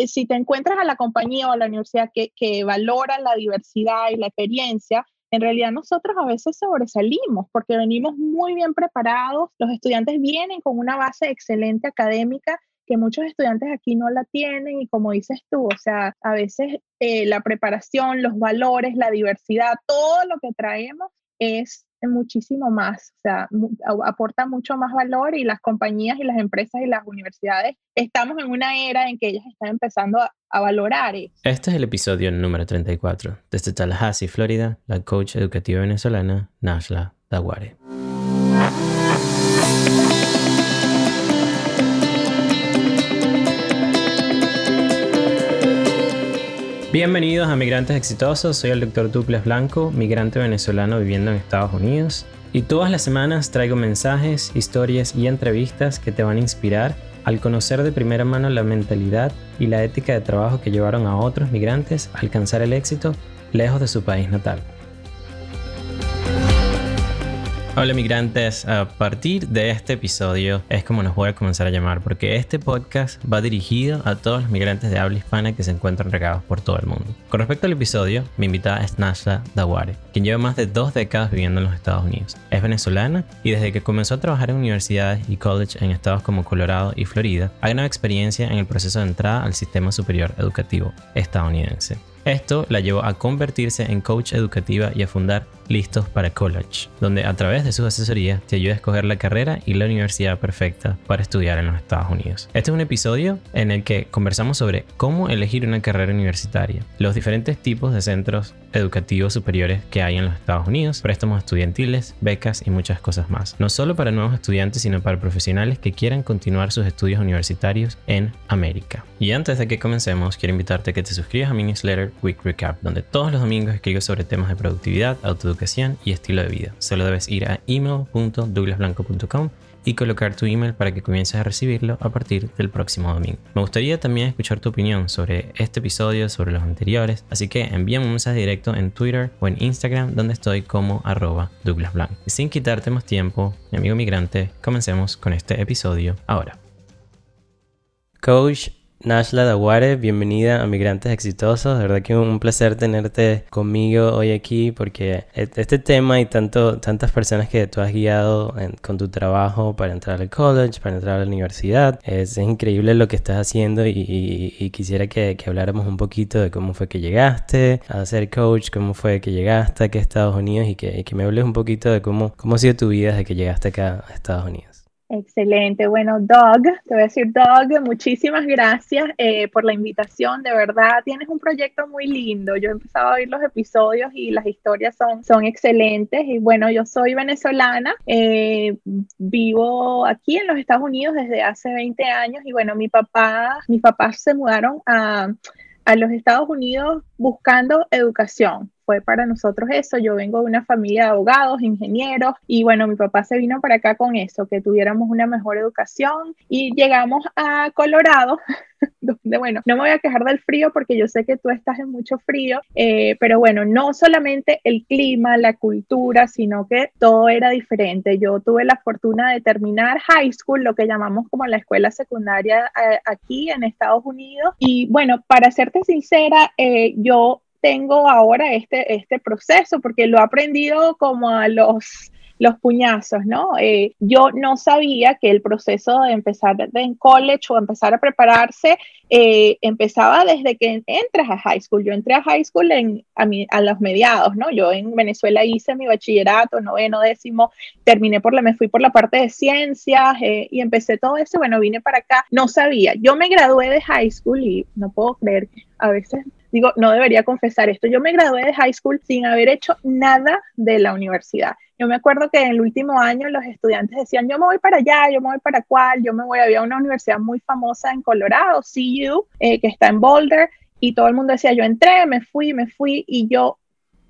eh, si te encuentras a la compañía o a la universidad que, que valora la diversidad y la experiencia, en realidad nosotros a veces sobresalimos porque venimos muy bien preparados, los estudiantes vienen con una base excelente académica que muchos estudiantes aquí no la tienen y como dices tú, o sea, a veces eh, la preparación, los valores, la diversidad, todo lo que traemos es muchísimo más, o sea, aporta mucho más valor y las compañías y las empresas y las universidades estamos en una era en que ellas están empezando a, valorar eso. Este es el episodio número 34. Desde Tallahassee, Florida, la coach educativa venezolana Nashla Daguare. Bienvenidos a Migrantes Exitosos, soy el doctor Duples Blanco, migrante venezolano viviendo en Estados Unidos. Y todas las semanas traigo mensajes, historias y entrevistas que te van a inspirar al conocer de primera mano la mentalidad y la ética de trabajo que llevaron a otros migrantes a alcanzar el éxito lejos de su país natal. Hola migrantes, a partir de este episodio es como nos voy a comenzar a llamar porque este podcast va dirigido a todos los migrantes de habla hispana que se encuentran regados por todo el mundo. Con respecto al episodio, mi invitada es Nasha Daware, quien lleva más de dos décadas viviendo en los Estados Unidos. Es venezolana y desde que comenzó a trabajar en universidades y college en estados como Colorado y Florida, ha ganado experiencia en el proceso de entrada al sistema superior educativo estadounidense. Esto la llevó a convertirse en coach educativa y a fundar Listos para College, donde a través de sus asesorías te ayuda a escoger la carrera y la universidad perfecta para estudiar en los Estados Unidos. Este es un episodio en el que conversamos sobre cómo elegir una carrera universitaria, los diferentes tipos de centros educativos superiores que hay en los Estados Unidos, préstamos estudiantiles, becas y muchas cosas más. No solo para nuevos estudiantes, sino para profesionales que quieran continuar sus estudios universitarios en América. Y antes de que comencemos, quiero invitarte a que te suscribas a mi newsletter Week Recap, donde todos los domingos escribo sobre temas de productividad, autoeducación y estilo de vida. Solo debes ir a email.douglasblanco.com y colocar tu email para que comiences a recibirlo a partir del próximo domingo. Me gustaría también escuchar tu opinión sobre este episodio, sobre los anteriores, así que envíame un mensaje directo en Twitter o en Instagram donde estoy como arroba Douglas Blanc. Y sin quitarte más tiempo, mi amigo migrante, comencemos con este episodio ahora. Coach Nashla Daguare, bienvenida a Migrantes Exitosos. De verdad que un placer tenerte conmigo hoy aquí porque e-, este tema y tanto, tantas personas que tú has guiado con tu trabajo para entrar al college, para entrar a la universidad, es, increíble lo que estás haciendo y, quisiera que, habláramos un poquito de cómo fue que llegaste a ser coach, cómo fue que llegaste aquí a Estados Unidos y que, que me hables un poquito de cómo, cómo ha sido tu vida desde que llegaste acá a Estados Unidos. Excelente. Bueno, Doug, te voy a decir, Doug, muchísimas gracias eh, por la invitación. De verdad, tienes un proyecto muy lindo. Yo he empezado a oír los episodios y las historias son, son excelentes. Y bueno, yo soy venezolana, eh, vivo aquí en los Estados Unidos desde hace 20 años y bueno, mi papá, mis papás se mudaron a, a los Estados Unidos buscando educación fue para nosotros eso. Yo vengo de una familia de abogados, ingenieros, y bueno, mi papá se vino para acá con eso, que tuviéramos una mejor educación y llegamos a Colorado. donde, bueno, no me voy a quejar del frío porque yo sé que tú estás en mucho frío, eh, pero bueno, no solamente el clima, la cultura, sino que todo era diferente. Yo tuve la fortuna de terminar high school, lo que llamamos como la escuela secundaria eh, aquí en Estados Unidos. Y bueno, para serte sincera, eh, yo tengo ahora este, este proceso porque lo he aprendido como a los los puñazos, ¿no? Eh, yo no sabía que el proceso de empezar en college o empezar a prepararse eh, empezaba desde que entras a high school. Yo entré a high school en, a, a, los mediados, ¿no? Yo en Venezuela hice mi bachillerato, noveno, décimo, terminé por la, me fui por la parte de ciencias eh, y empecé todo eso. Bueno, vine para acá, no sabía. Yo me gradué de high school y no puedo creer que a veces digo, no debería confesar esto. Yo me gradué de high school sin haber hecho nada de la universidad. Yo me acuerdo que en el último año los estudiantes decían, yo me voy para allá, yo me voy para cuál, yo me voy, había una universidad muy famosa en Colorado, CU, eh, que está en Boulder, y todo el mundo decía, yo entré, me fui, me fui, y yo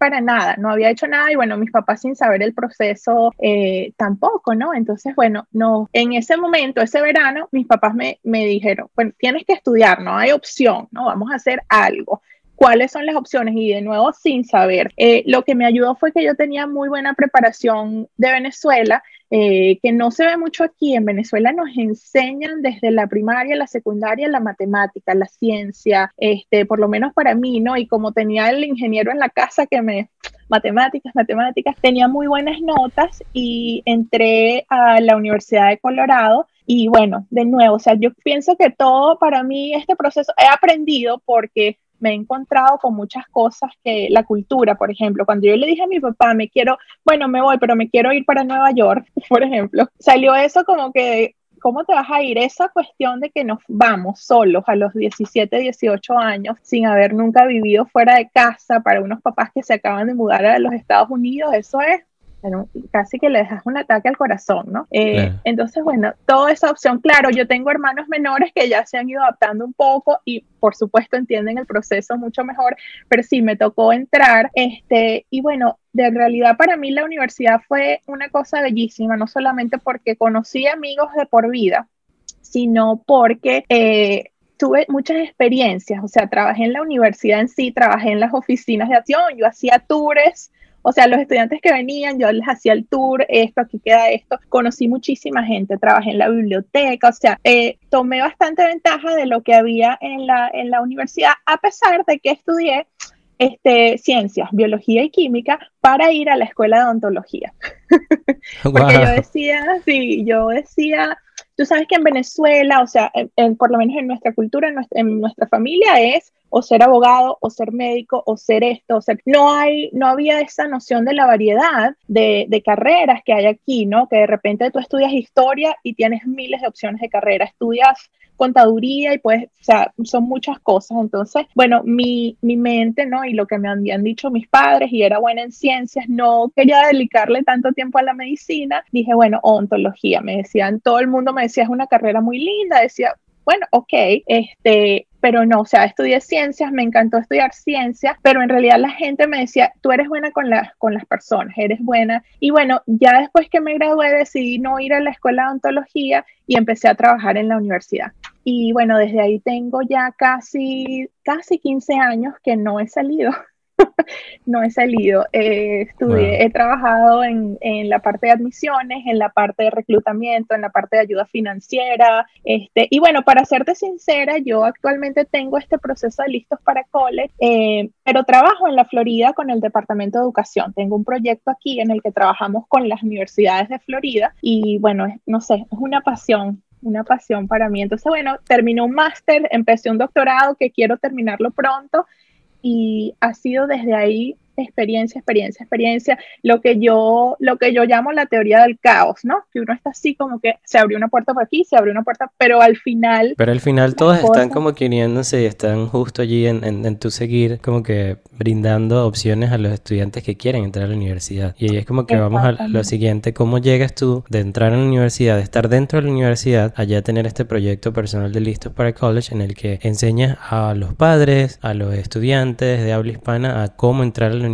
para nada, no había hecho nada y bueno, mis papás sin saber el proceso eh, tampoco, ¿no? Entonces, bueno, no, en ese momento, ese verano, mis papás me, me dijeron, bueno, tienes que estudiar, no hay opción, ¿no? Vamos a hacer algo cuáles son las opciones y de nuevo sin saber. Eh, lo que me ayudó fue que yo tenía muy buena preparación de Venezuela eh, que no se ve mucho aquí. En Venezuela nos enseñan desde la primaria, la secundaria, la matemática, la ciencia, este, por lo menos para mí, ¿no? Y como tenía el ingeniero en la casa que me, matemáticas, matemáticas, tenía muy buenas notas y entré a la Universidad de Colorado. Y bueno, de nuevo, o sea, yo pienso que todo para mí, este proceso, he aprendido porque me he encontrado con muchas cosas que la cultura, por ejemplo, cuando yo le dije a mi papá, me quiero, bueno, me voy, pero me quiero ir para Nueva York, por ejemplo, salió eso como que, ¿cómo te vas a ir? Esa cuestión de que nos vamos solos a los 17, 18 años sin haber nunca vivido fuera de casa para unos papás que se acaban de mudar a los Estados Unidos, eso es casi que le dejas un ataque al corazón, ¿no? Eh, entonces, bueno, toda esa opción, claro, yo tengo hermanos menores que ya se han ido adaptando un poco y por supuesto entienden el proceso mucho mejor, pero sí me tocó entrar, este, y bueno, de realidad para mí la universidad fue una cosa bellísima, no solamente porque conocí amigos de por vida, sino porque... Eh, tuve muchas experiencias, o sea, trabajé en la universidad en sí, trabajé en las oficinas de acción, yo hacía tours o sea, los estudiantes que venían, yo les hacía el tour, esto, aquí queda esto. Conocí muchísima gente, trabajé en la biblioteca, o sea, eh, tomé bastante ventaja de lo que había en la, en la universidad, a pesar de que estudié este, ciencias, biología y química para ir a la escuela de odontología. Porque yo decía, sí, yo decía, tú sabes que en Venezuela, o sea, por lo menos en nuestra cultura, en nuestra, en nuestra familia es o ser abogado, o ser médico, o ser esto, o ser... No hay, no había esa noción de la variedad de, de, carreras que hay aquí, ¿no? Que de repente tú estudias historia y tienes miles de opciones de carrera, estudias contaduría y pues, o sea, son muchas cosas. Entonces, bueno, mi, mi mente, ¿no? Y lo que me habían dicho mis padres, y era buena en ciencias, no quería dedicarle tanto tiempo a la medicina, dije, bueno, ontología, me decían, todo el mundo me decía, es una carrera muy linda, decía, bueno, ok, este, pero no, o sea, estudié ciencias, me encantó estudiar ciencias, pero en realidad la gente me decía, tú eres buena con, las con las personas, eres buena. Y bueno, ya después que me gradué decidí no ir a la escuela de ontología y empecé a trabajar en la universidad. Y bueno, desde ahí tengo ya casi, casi 15 años que no he salido no he salido. Eh, estudié, he trabajado en, en, la parte de admisiones, en la parte de reclutamiento, en la parte de ayuda financiera. Este, y bueno, para serte sincera, yo actualmente tengo este proceso de listos para college, eh, pero trabajo en la Florida con el Departamento de Educación. Tengo un proyecto aquí en el que trabajamos con las universidades de Florida y bueno, no sé, es una pasión una pasión para mí. Entonces, bueno, terminé un máster, empecé un doctorado que quiero terminarlo pronto y ha sido desde ahí experiencia, experiencia, experiencia, lo que yo, lo que yo llamo la teoría del caos, ¿no? Que uno está así como que se abrió una puerta por aquí, se abrió una puerta, pero al final... Pero al final todos están como queriéndose y están justo allí en, en, tu seguir, como que brindando opciones a los estudiantes que quieren entrar a la universidad. Y ahí es como que vamos a lo siguiente, ¿cómo llegas tú de entrar a la universidad, de estar dentro de la universidad, allá tener este proyecto personal de Listos para College en el que enseñas a los padres, a los estudiantes de habla hispana a cómo entrar a la universidad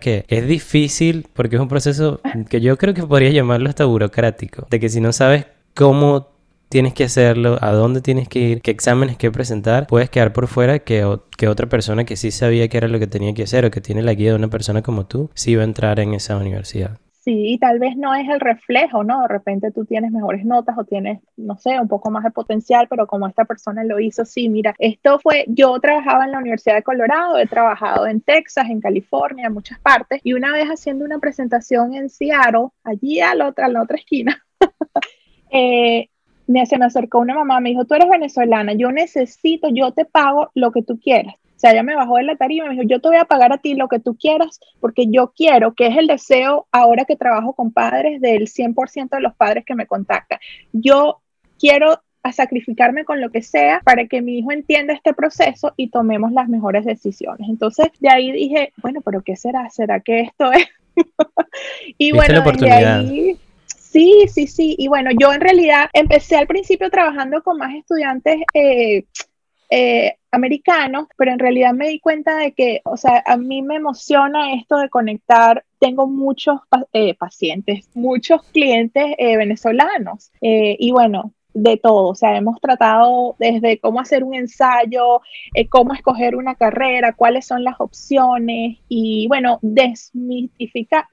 que es difícil porque es un proceso que yo creo que podría llamarlo hasta burocrático, de que si no sabes cómo tienes que hacerlo, a dónde tienes que ir, qué exámenes que presentar, puedes quedar por fuera que, que otra persona que sí sabía qué era lo que tenía que hacer o que tiene la guía de una persona como tú, sí va a entrar en esa universidad. Sí, y tal vez no es el reflejo, ¿no? De repente tú tienes mejores notas o tienes, no sé, un poco más de potencial, pero como esta persona lo hizo, sí, mira, esto fue, yo trabajaba en la Universidad de Colorado, he trabajado en Texas, en California, en muchas partes, y una vez haciendo una presentación en Seattle, allí a la otra, a la otra esquina, eh, me, se me acercó una mamá, me dijo, tú eres venezolana, yo necesito, yo te pago lo que tú quieras. O sea, ella me bajó de la tarima y me dijo, yo te voy a pagar a ti lo que tú quieras porque yo quiero, que es el deseo ahora que trabajo con padres del 100% de los padres que me contactan. Yo quiero a sacrificarme con lo que sea para que mi hijo entienda este proceso y tomemos las mejores decisiones. Entonces, de ahí dije, bueno, pero ¿qué será? ¿Será que esto es? y bueno, de ahí... Sí, sí, sí. Y bueno, yo en realidad empecé al principio trabajando con más estudiantes eh, eh, americanos, pero en realidad me di cuenta de que, o sea, a mí me emociona esto de conectar. Tengo muchos eh, pacientes, muchos clientes eh, venezolanos y bueno, de todo, o sea, hemos tratado desde cómo hacer un ensayo, cómo escoger una carrera, cuáles son las opciones y bueno, desmitificar,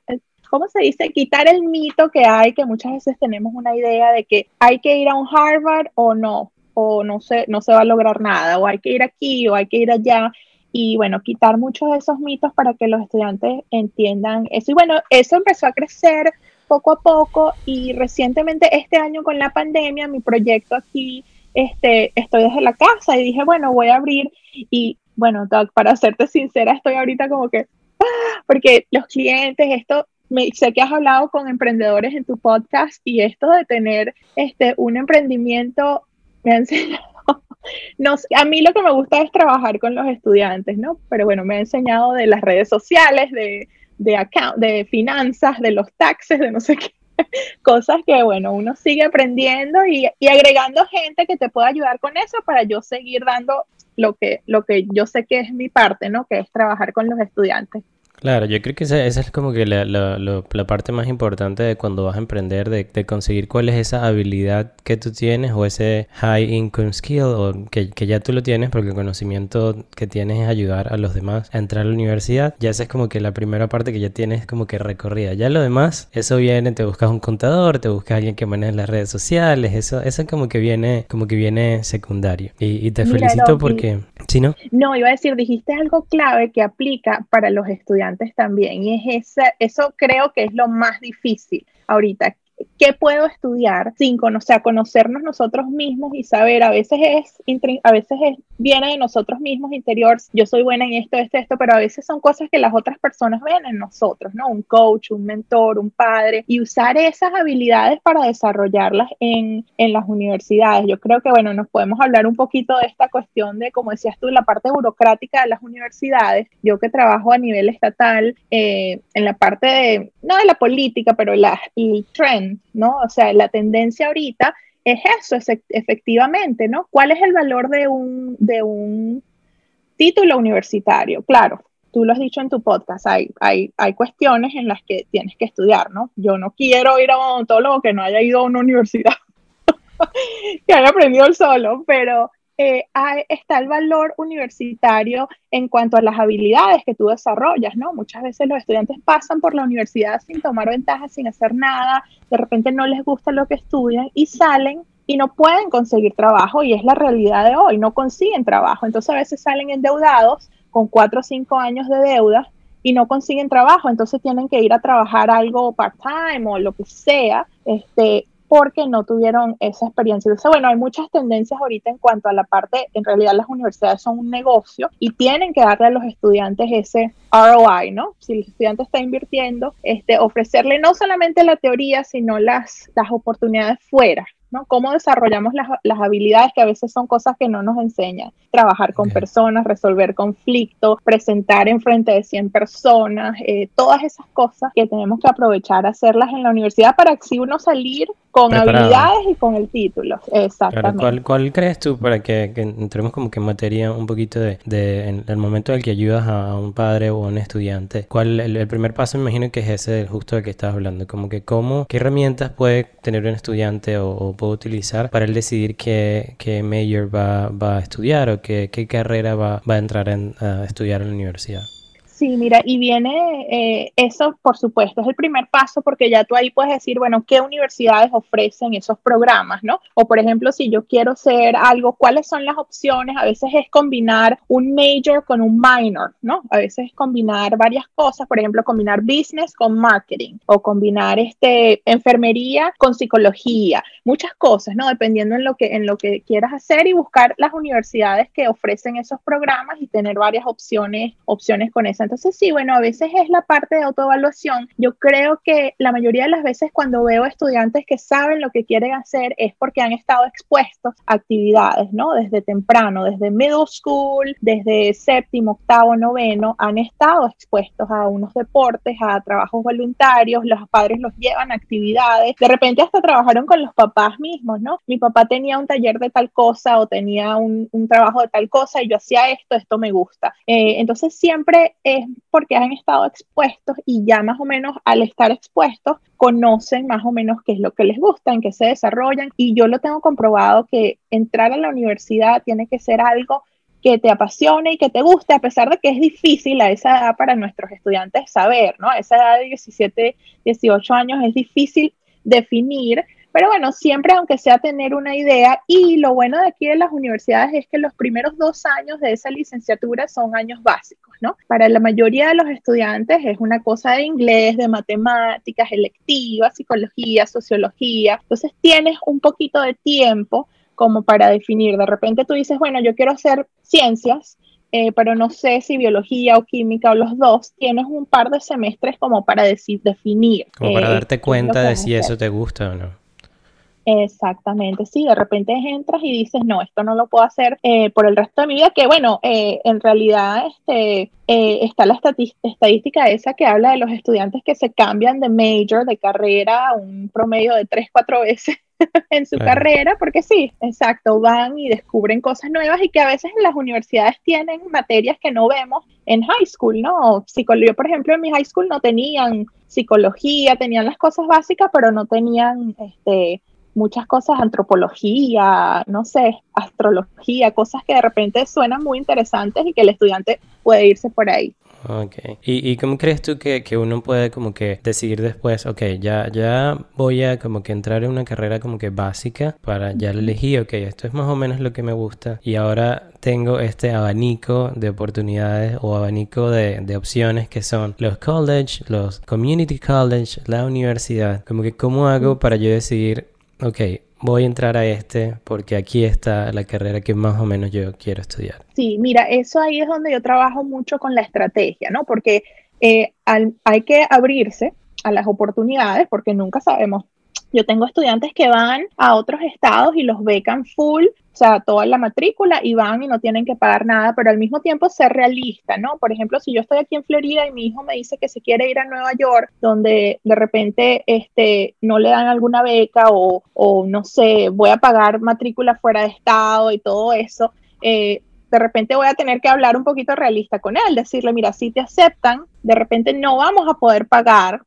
¿cómo se dice? Quitar el mito que hay, que muchas veces tenemos una idea de que hay que ir a un Harvard o no, o no se, no se va a lograr nada, o hay que ir aquí o hay que ir allá. Y bueno, quitar muchos de esos mitos para que los estudiantes entiendan eso. Y bueno, eso empezó a crecer poco a poco y recientemente este año con la pandemia, mi proyecto aquí, este, estoy desde la casa y dije, bueno, voy a abrir y bueno, para serte sincera, estoy ahorita como que, ¡ah! porque los clientes, esto me, sé que has hablado con emprendedores en tu podcast y esto de tener este, un emprendimiento me ha enseñado. No, a mí lo que me gusta es trabajar con los estudiantes, ¿no? Pero bueno, me ha enseñado de las redes sociales, de, de, de finanzas, de los taxes, de no sé qué. Cosas que, bueno, uno sigue aprendiendo y, y agregando gente que te pueda ayudar con eso para yo seguir dando lo que, lo que yo sé que es mi parte, ¿no? Que es trabajar con los estudiantes. Claro, yo creo que esa, es como que la, la, la, parte más importante de cuando vas a emprender, de, de, conseguir cuál es esa habilidad que tú tienes o ese high income skill o que, que, ya tú lo tienes porque el conocimiento que tienes es ayudar a los demás a entrar a la universidad. Ya esa es como que la primera parte que ya tienes como que recorrida. Ya lo demás, eso viene, te buscas un contador, te buscas alguien que maneje las redes sociales, eso, eso como que viene, como que viene secundario. Y, y te felicito porque, ¿sí no? No, iba a decir, dijiste algo clave que aplica para los estudiantes también. Y es ese, eso creo que es lo más difícil ahorita, ¿qué puedo estudiar sin conocer, conocernos nosotros mismos y saber? A veces es, a veces es, viene de nosotros mismos interior, yo soy buena en esto, esto, esto, pero a veces son cosas que las otras personas ven en nosotros, ¿no? Un coach, un mentor, un padre, y usar esas habilidades para desarrollarlas en, en las universidades. Yo creo que, bueno, nos podemos hablar un poquito de esta cuestión de, como decías tú, la parte burocrática de las universidades. Yo que trabajo a nivel estatal, eh, en la parte de, no de la política, pero la, el trend ¿no? O sea, la tendencia ahorita es eso, es efectivamente, ¿no? ¿Cuál es el valor de un, de un título universitario? Claro, tú lo has dicho en tu podcast, hay, hay, hay cuestiones en las que tienes que estudiar, ¿no? Yo no quiero ir a un odontólogo que no haya ido a una universidad, que haya aprendido el solo, pero eh, está el valor universitario en cuanto a las habilidades que tú desarrollas, ¿no? Muchas veces los estudiantes pasan por la universidad sin tomar ventaja, sin hacer nada, de repente no les gusta lo que estudian y salen y no pueden conseguir trabajo y es la realidad de hoy, no consiguen trabajo. Entonces a veces salen endeudados con cuatro o cinco años de deuda y no consiguen trabajo, entonces tienen que ir a trabajar algo part-time o lo que sea, este, porque no tuvieron esa experiencia. Entonces, bueno, hay muchas tendencias ahorita en cuanto a la parte, en realidad las universidades son un negocio y tienen que darle a los estudiantes ese ROI, ¿no? Si el estudiante está invirtiendo, este, ofrecerle no solamente la teoría, sino las, las oportunidades fuera. ¿No? Cómo desarrollamos las, las, habilidades que a veces son cosas que no nos enseñan. Trabajar con personas, resolver conflictos, presentar en frente de 100 personas, eh, todas esas cosas que tenemos que aprovechar, hacerlas en la universidad para así uno salir con habilidades y con el título. Exactamente. ¿cuál, crees tú para que, entremos como que en materia un poquito de, de en el momento en el que ayudas a un padre o a un estudiante? ¿Cuál el, primer paso me imagino que es ese justo del que estás hablando? Como que cómo, qué herramientas puede tener un estudiante o, puede utilizar para él decidir qué, qué major va, va, a estudiar o qué, qué carrera va, va a entrar en, a estudiar en la universidad? Sí, mira, y viene eh, eso, por supuesto, es el primer paso porque ya tú ahí puedes decir, bueno, ¿qué universidades ofrecen esos programas, no? O por ejemplo, si yo quiero ser algo, ¿cuáles son las opciones? A veces es combinar un major con un minor, ¿no? A veces es combinar varias cosas, por ejemplo, combinar business con marketing o combinar este enfermería con psicología, muchas cosas, ¿no? Dependiendo en lo que en lo que quieras hacer y buscar las universidades que ofrecen esos programas y tener varias opciones opciones con esa entonces, sí, bueno, a veces es la parte de autoevaluación. Yo creo que la mayoría de las veces cuando veo estudiantes que saben lo que quieren hacer es porque han estado expuestos a actividades, ¿no? Desde temprano, desde middle school, desde séptimo, octavo, noveno, han estado expuestos a unos deportes, a trabajos voluntarios, los padres los llevan a actividades, de repente hasta trabajaron con los papás mismos, ¿no? Mi papá tenía un taller de tal cosa o tenía un, trabajo de tal cosa y yo hacía esto, esto me gusta. Eh, entonces siempre es porque han estado expuestos y ya más o menos al estar expuestos conocen más o menos qué es lo que les gusta, en qué se desarrollan y yo lo tengo comprobado que entrar a la universidad tiene que ser algo que te apasione y que te guste, a pesar de que es difícil a esa edad para nuestros estudiantes saber, ¿no? A esa edad de 17, 18 años es difícil definir, pero bueno, siempre aunque sea tener una idea y lo bueno de aquí en las universidades es que los primeros dos años de esa licenciatura son años básicos, ¿no? Para la mayoría de los estudiantes es una cosa de inglés, de matemáticas, electivas, psicología, sociología, entonces tienes un poquito de tiempo como para definir. De repente tú dices, bueno, yo quiero hacer ciencias, eh, pero no sé si biología o química o los dos, tienes un par de semestres como para decir, definir. Como para eh, darte cuenta de si eso te gusta o no. Exactamente, sí, de repente entras y dices, no, esto no lo puedo hacer eh, por el resto de mi vida, que bueno, en realidad este, está la estadística esa que habla de los estudiantes que se cambian de major, de carrera, un promedio de tres, cuatro veces en su carrera, porque sí, exacto, van y descubren cosas nuevas y que a veces en las universidades tienen materias que no vemos en high school, ¿no? Psicología, por ejemplo, en mi high school no tenían psicología, tenían las cosas básicas, pero no tenían este, muchas cosas, antropología, no sé, astrología, cosas que de repente suenan muy interesantes y que el estudiante puede irse por ahí. Ok. ¿Y, ¿Y, cómo crees tú que, que, uno puede como que decidir después, ok, ya, ya voy a como que entrar en una carrera como que básica para ya elegí, ok, esto es más o menos lo que me gusta y ahora tengo este abanico de oportunidades o abanico de, de opciones que son los college, los community college, la universidad, como que cómo hago para yo decidir, ok, voy a entrar a este porque aquí está la carrera que más o menos yo quiero estudiar. Sí, mira, eso ahí es donde yo trabajo mucho con la estrategia, ¿no? Porque eh, hay que abrirse a las oportunidades porque nunca sabemos yo tengo estudiantes que van a otros estados y los becan full, o sea, toda la matrícula y van y no tienen que pagar nada, pero al mismo tiempo ser realista, ¿no? Por ejemplo, si yo estoy aquí en Florida y mi hijo me dice que se quiere ir a Nueva York, donde de repente este, no le dan alguna beca o, o no sé, voy a pagar matrícula fuera de estado y todo eso, eh, de repente voy a tener que hablar un poquito realista con él, decirle, mira, si te aceptan, de repente no vamos a poder pagar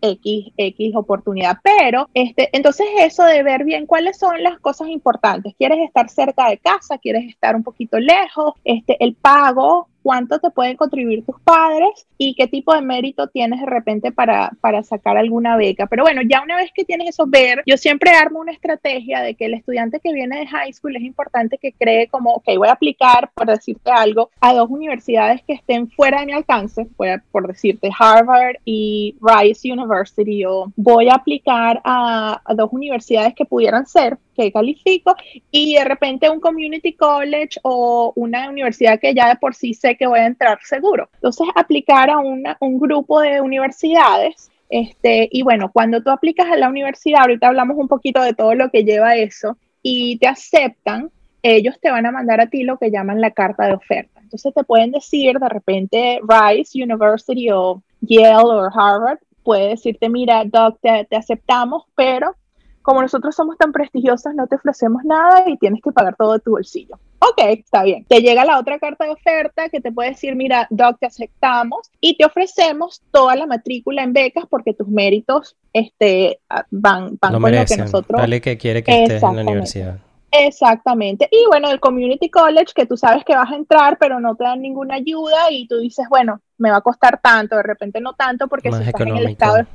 X, X oportunidad. Pero, este, entonces eso de ver bien cuáles son las cosas importantes. ¿Quieres estar cerca de casa? ¿Quieres estar un poquito lejos? Este, el pago, cuánto te pueden contribuir tus padres y qué tipo de mérito tienes de repente para, para sacar alguna beca. Pero bueno, ya una vez que tienes eso, ver, yo siempre armo una estrategia de que el estudiante que viene de high school es importante que cree como, ok, voy a aplicar, por decirte algo, a dos universidades que estén fuera de mi alcance, por decirte Harvard y Rice University, o voy a aplicar a, a dos universidades que pudieran ser que califico y de repente un community college o una universidad que ya de por sí sé que voy a entrar seguro. Entonces, aplicar a una, un grupo de universidades. Este, y bueno, cuando tú aplicas a la universidad, ahorita hablamos un poquito de todo lo que lleva eso, y te aceptan, ellos te van a mandar a ti lo que llaman la carta de oferta. Entonces te pueden decir de repente Rice University o Yale o Harvard, puede decirte, mira, Doc, te, te aceptamos, pero como nosotros somos tan prestigiosos, no te ofrecemos nada y tienes que pagar todo de tu bolsillo. Ok, está bien. Te llega la otra carta de oferta que te puede decir, mira, Doc, te aceptamos y te ofrecemos toda la matrícula en becas porque tus méritos este, van, van con lo que nosotros... Vale que quiere que estés en la universidad. Exactamente. Y bueno, el Community College, que tú sabes que vas a entrar, pero no te dan ninguna ayuda y tú dices, bueno, me va a costar tanto, de repente no tanto, porque si estás en el estado es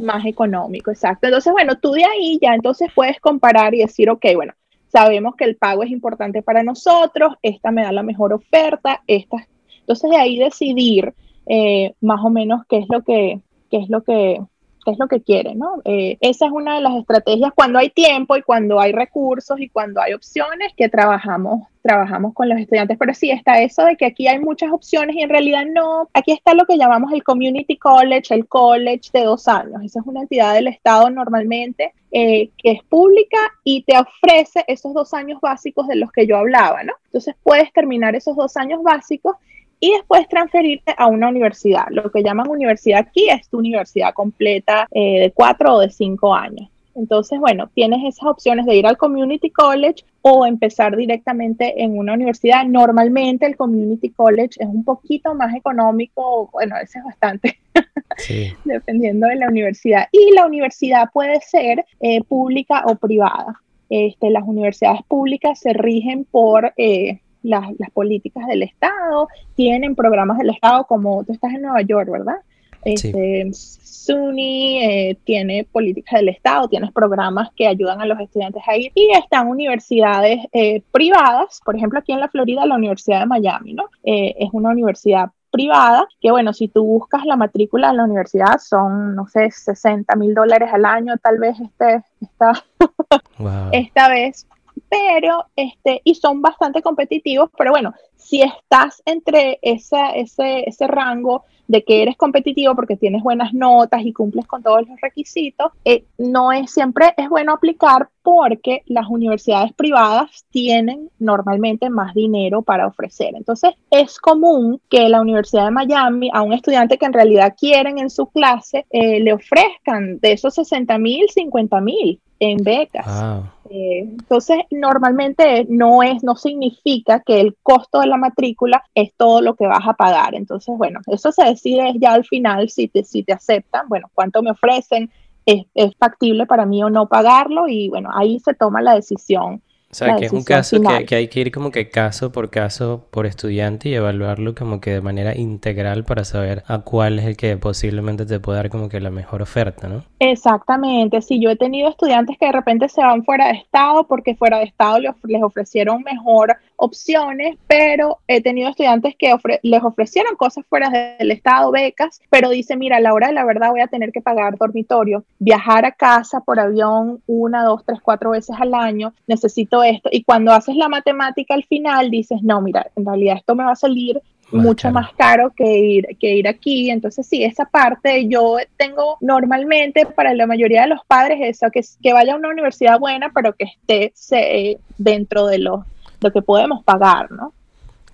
más económico, exacto. Entonces, bueno, tú de ahí ya entonces puedes comparar y decir, ok, bueno, sabemos que el pago es importante para nosotros, esta me da la mejor oferta, esta. Entonces, de ahí decidir eh, más o menos qué es lo que, qué es lo que es lo que quiere, ¿no? Eh, esa es una de las estrategias cuando hay tiempo y cuando hay recursos y cuando hay opciones que trabajamos, trabajamos con los estudiantes. Pero sí está eso de que aquí hay muchas opciones y en realidad no. Aquí está lo que llamamos el Community College, el college de dos años. Esa es una entidad del Estado normalmente eh, que es pública y te ofrece esos dos años básicos de los que yo hablaba, ¿no? Entonces puedes terminar esos dos años básicos y después transferirte a una universidad. Lo que llaman universidad aquí es tu universidad completa eh, de cuatro o de cinco años. Entonces, bueno, tienes esas opciones de ir al community college o empezar directamente en una universidad. Normalmente el community college es un poquito más económico, bueno, a veces bastante, dependiendo de la universidad. Y la universidad puede ser eh, pública o privada. Este, las universidades públicas se rigen por eh, las, políticas del Estado, tienen programas del Estado como tú estás en Nueva York, ¿verdad? Este, SUNY eh, tiene políticas del Estado, tienes programas que ayudan a los estudiantes a ir y están universidades eh, privadas, por ejemplo aquí en la Florida la Universidad de Miami, ¿no? Eh, es una universidad privada, que bueno, si tú buscas la matrícula en la universidad son, no sé, 60 mil dólares al año, tal vez este, esta, esta vez, pero este, y son bastante competitivos, pero bueno, si estás entre esa, ese, ese rango de que eres competitivo porque tienes buenas notas y cumples con todos los requisitos, eh, no es siempre es bueno aplicar porque las universidades privadas tienen normalmente más dinero para ofrecer. Entonces, es común que la Universidad de Miami a un estudiante que en realidad quieren en su clase eh, le ofrezcan de esos 60 mil, 50 mil en becas. Eh, entonces, normalmente no es, no significa que el costo de la matrícula es todo lo que vas a pagar. Entonces, bueno, eso se decide ya al final si te, si te aceptan, bueno, cuánto me ofrecen, es, es factible para mí o no pagarlo y bueno, ahí se toma la decisión o sea, que es un caso que, que, hay que ir como que caso por caso por estudiante y evaluarlo como que de manera integral para saber a cuál es el que posiblemente te puede dar como que la mejor oferta, ¿no? Exactamente, sí, yo he tenido estudiantes que de repente se van fuera de estado porque fuera de estado les ofrecieron mejor opciones, pero he tenido estudiantes que les ofrecieron cosas fuera del estado, becas, pero dicen, mira, a la hora de la verdad voy a tener que pagar dormitorio, viajar a casa por avión una, dos, tres, cuatro veces al año, necesito esto. Y cuando haces la matemática al final, dices, no, mira, en realidad esto me va a salir mucho más caro que ir, que ir aquí. Entonces, sí, esa parte yo tengo normalmente para la mayoría de los padres eso, que, que vaya a una universidad buena, pero que esté dentro de lo, lo que podemos pagar, ¿no?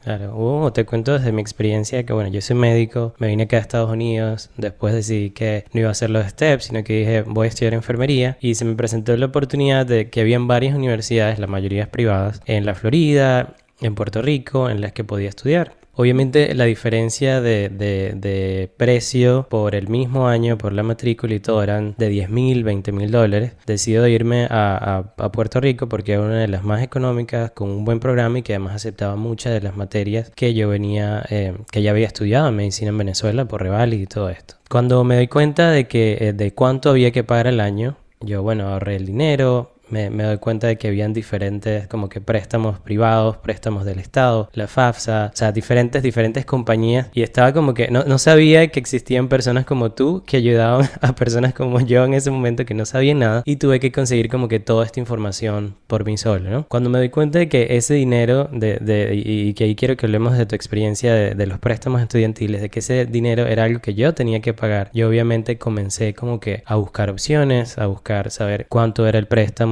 Claro, uh, te cuento desde mi experiencia que bueno, yo soy médico, me vine acá a Estados Unidos, después decidí que no iba a hacer los steps, sino que dije voy a estudiar enfermería y se me presentó la oportunidad de que habían varias universidades, la mayoría privadas, en la Florida, en Puerto Rico, en las que podía estudiar. Obviamente la diferencia de, de, precio por el mismo año, por la matrícula y todo, eran de 10 mil, 20 mil dólares. Decido irme a, a, Puerto Rico porque era una de las más económicas, con un buen programa y que además aceptaba muchas de las materias que yo venía, eh, que ya había estudiado en medicina en Venezuela por Revali y todo esto. Cuando me doy cuenta de que eh, de cuánto había que pagar al año, yo bueno ahorré el dinero, me, doy cuenta de que habían diferentes como que préstamos privados, préstamos del Estado, la FAFSA, o sea, diferentes, diferentes compañías y estaba como que no, no sabía que existían personas como tú que ayudaban a personas como yo en ese momento que no sabían nada y tuve que conseguir como que toda esta información por mí solo, ¿no? Cuando me doy cuenta de que ese dinero de, de y, que ahí quiero que hablemos de tu experiencia de, de los préstamos estudiantiles, de que ese dinero era algo que yo tenía que pagar, yo obviamente comencé como que a buscar opciones, a buscar saber cuánto era el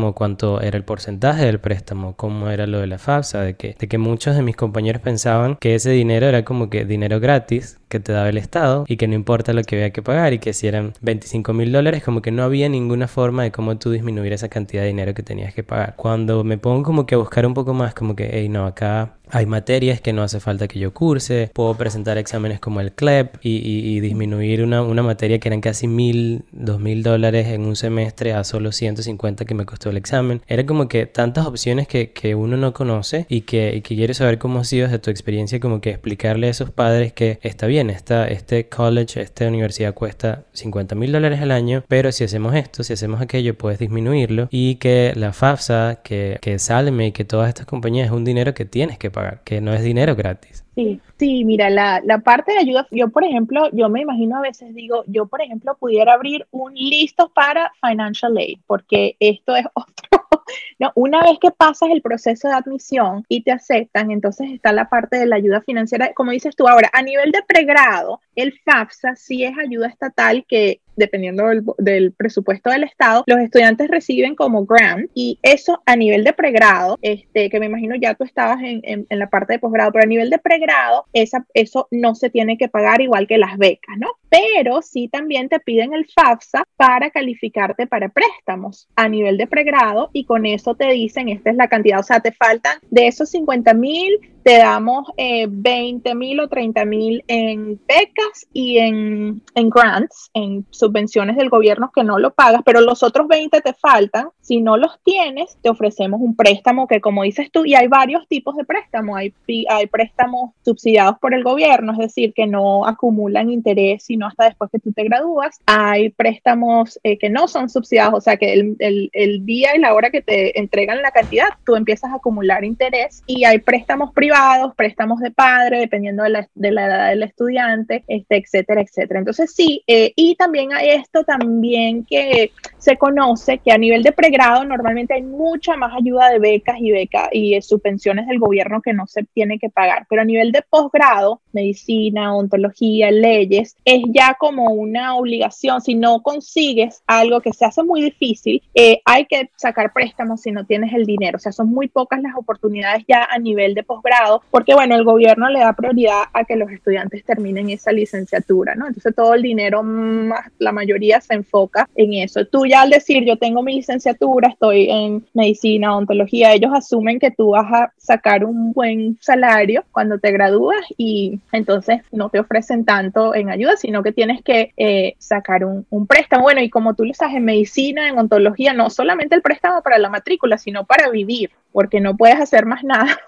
préstamo, cuánto era el porcentaje del préstamo, cómo era lo de la FAFSA, de que, de que muchos de mis compañeros pensaban que ese dinero era como que dinero gratis que te daba el Estado y que no importa lo que había que pagar y que si eran 25 mil dólares como que no había ninguna forma de cómo tú disminuir esa cantidad de dinero que tenías que pagar. Cuando me pongo como que a buscar un poco más como que, hey no, acá hay materias que no hace falta que yo curse, puedo presentar exámenes como el CLEP y, disminuir una, una, materia que eran casi mil, dos mil dólares en un semestre a solo 150 que me costó el examen. Era como que tantas opciones que, que uno no conoce y que, y que quiere saber cómo ha sido desde tu experiencia, como que explicarle a esos padres que está bien, esta, este college, esta universidad cuesta 50 mil dólares al año, pero si hacemos esto, si hacemos aquello, puedes disminuirlo y que la FAFSA, que, que Salme y que todas estas compañías es un dinero que tienes que pagar que no es dinero gratis. Sí, sí, mira, la, la, parte de ayuda, yo por ejemplo, yo me imagino a veces digo, yo por ejemplo pudiera abrir un listo para financial aid, porque esto es otro, no, una vez que pasas el proceso de admisión y te aceptan, entonces está la parte de la ayuda financiera, como dices tú ahora, a nivel de pregrado, el FAFSA sí es ayuda estatal que dependiendo del, presupuesto del Estado, los estudiantes reciben como grant y eso a nivel de pregrado, este, que me imagino ya tú estabas en, en, la parte de posgrado, pero a nivel de pregrado, esa, eso no se tiene que pagar igual que las becas, ¿no? Pero sí también te piden el FAFSA para calificarte para préstamos a nivel de pregrado y con eso te dicen, esta es la cantidad, o sea, te faltan de esos 50 mil, te damos eh, 20 mil o 30 mil en becas y en, en grants, en subvenciones del gobierno que no lo pagas, pero los otros 20 te faltan. Si no los tienes, te ofrecemos un préstamo que, como dices tú, y hay varios tipos de préstamos. Hay, hay préstamos subsidiados por el gobierno, es decir, que no acumulan interés sino hasta después que tú te gradúas. Hay préstamos eh, que no son subsidiados, o sea, que el, el, el día y la hora que te entregan la cantidad, tú empiezas a acumular interés. Y hay préstamos privados, préstamos de padre, dependiendo de la, de la edad del estudiante, este, etcétera, etcétera. Entonces, sí, eh, y también hay esto también que se conoce que a nivel de pregrado normalmente hay mucha más ayuda de becas y becas y subvenciones del gobierno que no se tiene que pagar, pero a nivel de posgrado, medicina, ontología, leyes, es ya como una obligación. Si no consigues algo que se hace muy difícil, eh, hay que sacar préstamos si no tienes el dinero. O sea, son muy pocas las oportunidades ya a nivel de posgrado, porque bueno, el gobierno le da prioridad a que los estudiantes terminen esa licenciatura, ¿no? Entonces todo el dinero, más, la mayoría se enfoca en eso. Tú ya al decir, yo tengo mi licenciatura, estoy en medicina, ontología, ellos asumen que tú vas a sacar un buen salario cuando te gradúas y entonces no te ofrecen tanto en ayuda, sino que tienes que eh, sacar un, un, préstamo. Bueno, y como tú lo sabes, en medicina, en ontología, no solamente el préstamo para la matrícula, sino para vivir, porque no puedes hacer más nada.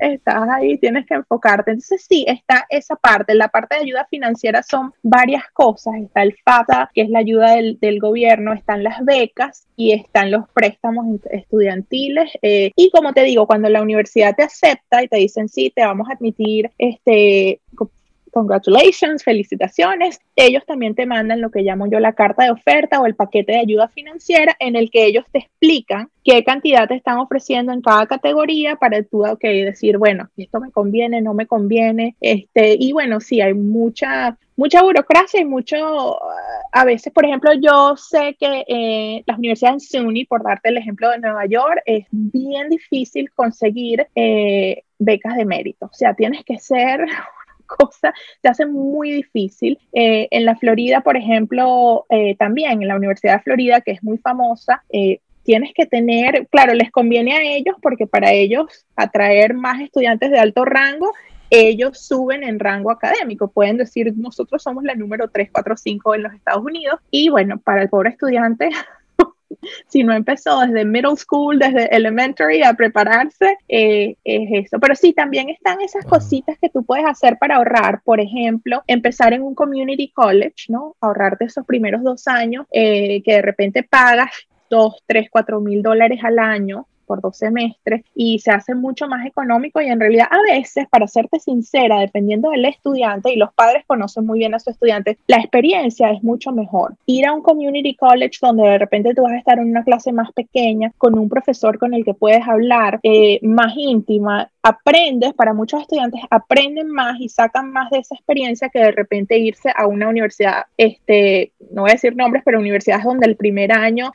Estás ahí, tienes que enfocarte. Entonces sí, está esa parte. La parte de ayuda financiera son varias cosas. Está el FATA, que es la ayuda del, del gobierno, están las becas y están los préstamos estudiantiles. Eh, y como te digo, cuando la universidad te acepta y te dicen, sí, te vamos a admitir este congratulations, felicitaciones. Ellos también te mandan lo que llamo yo la carta de oferta o el paquete de ayuda financiera en el que ellos te explican qué cantidad te están ofreciendo en cada categoría para tú okay, decir, bueno, esto me conviene, no me conviene. Este, y bueno, sí, hay mucha, mucha burocracia y mucho, a veces, por ejemplo, yo sé que eh, las universidades en SUNY, por darte el ejemplo de Nueva York, es bien difícil conseguir eh, becas de mérito. O sea, tienes que ser cosa se hace muy difícil. Eh, en la Florida, por ejemplo, eh, también en la Universidad de Florida, que es muy famosa, eh, tienes que tener, claro, les conviene a ellos porque para ellos atraer más estudiantes de alto rango, ellos suben en rango académico. Pueden decir, nosotros somos la número 3, 4, 5 en los Estados Unidos y bueno, para el pobre estudiante si no empezó desde middle school, desde elementary a prepararse, eh, es eso. Pero sí, también están esas cositas que tú puedes hacer para ahorrar. Por ejemplo, empezar en un community college, ¿no? Ahorrarte esos primeros dos años eh, que de repente pagas dos, tres, cuatro mil dólares al año por dos semestres y se hace mucho más económico y en realidad a veces, para serte sincera, dependiendo del estudiante y los padres conocen muy bien a su estudiante, la experiencia es mucho mejor. Ir a un community college donde de repente tú vas a estar en una clase más pequeña con un profesor con el que puedes hablar eh, más íntima aprendes, para muchos estudiantes aprenden más y sacan más de esa experiencia que de repente irse a una universidad, este, no voy a decir nombres, pero universidades donde el primer año